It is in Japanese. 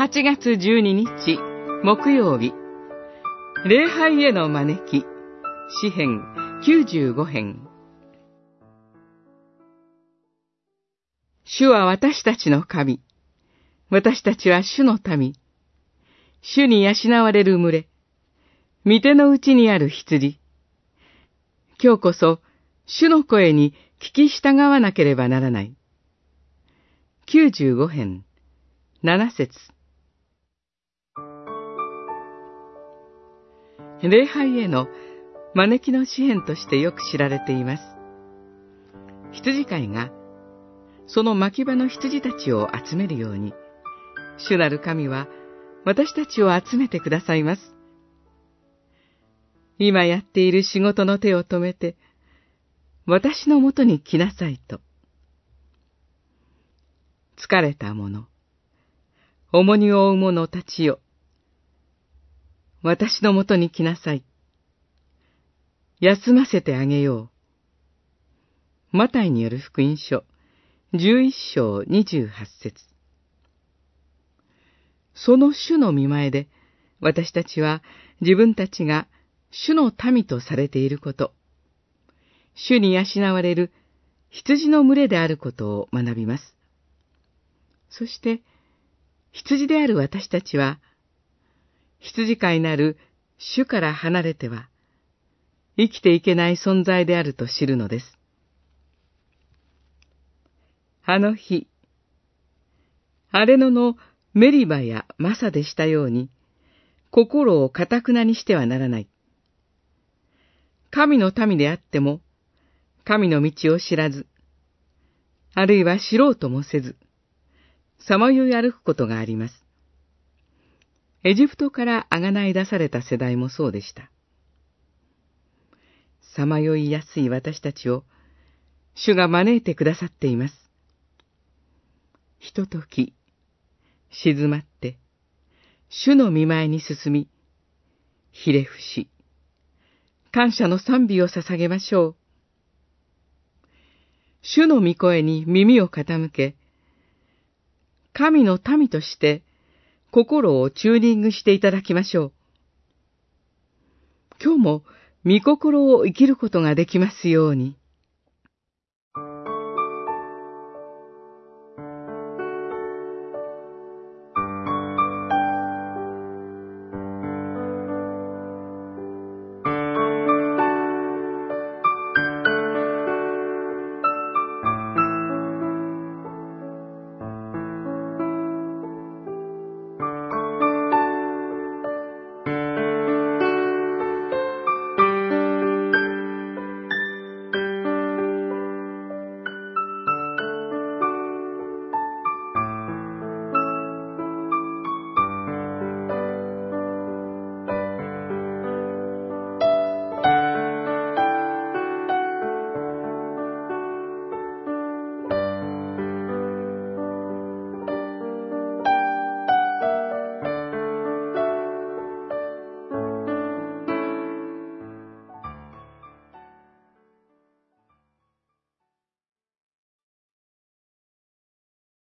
8月12日木曜日礼拝への招き詩編95編主は私たちの神。私たちは主の民。主に養われる群れ。御手のうちにある羊。今日こそ、主の声に聞き従わなければならない。95編、7節礼拝への招きの詩篇としてよく知られています。羊飼いが、その牧場の羊たちを集めるように、主なる神は私たちを集めてくださいます。今やっている仕事の手を止めて、私のもとに来なさいと。疲れた者、重荷を負う者たちよ。私のもとに来なさい。休ませてあげよう。マタイによる福音書、十一章二十八節その主の見前で、私たちは自分たちが主の民とされていること、主に養われる羊の群れであることを学びます。そして、羊である私たちは、羊飼いなる主から離れては、生きていけない存在であると知るのです。あの日、荒れ野のメリバやマサでしたように、心をかたくなにしてはならない。神の民であっても、神の道を知らず、あるいは知ろうともせず、さまよい歩くことがあります。エジプトからあがない出された世代もそうでした。さまよいやすい私たちを、主が招いてくださっています。ひととき、静まって、主の見前に進み、ひれ伏し、感謝の賛美を捧げましょう。主の御声に耳を傾け、神の民として心をチューニングしていただきましょう。今日も御心を生きることができますように。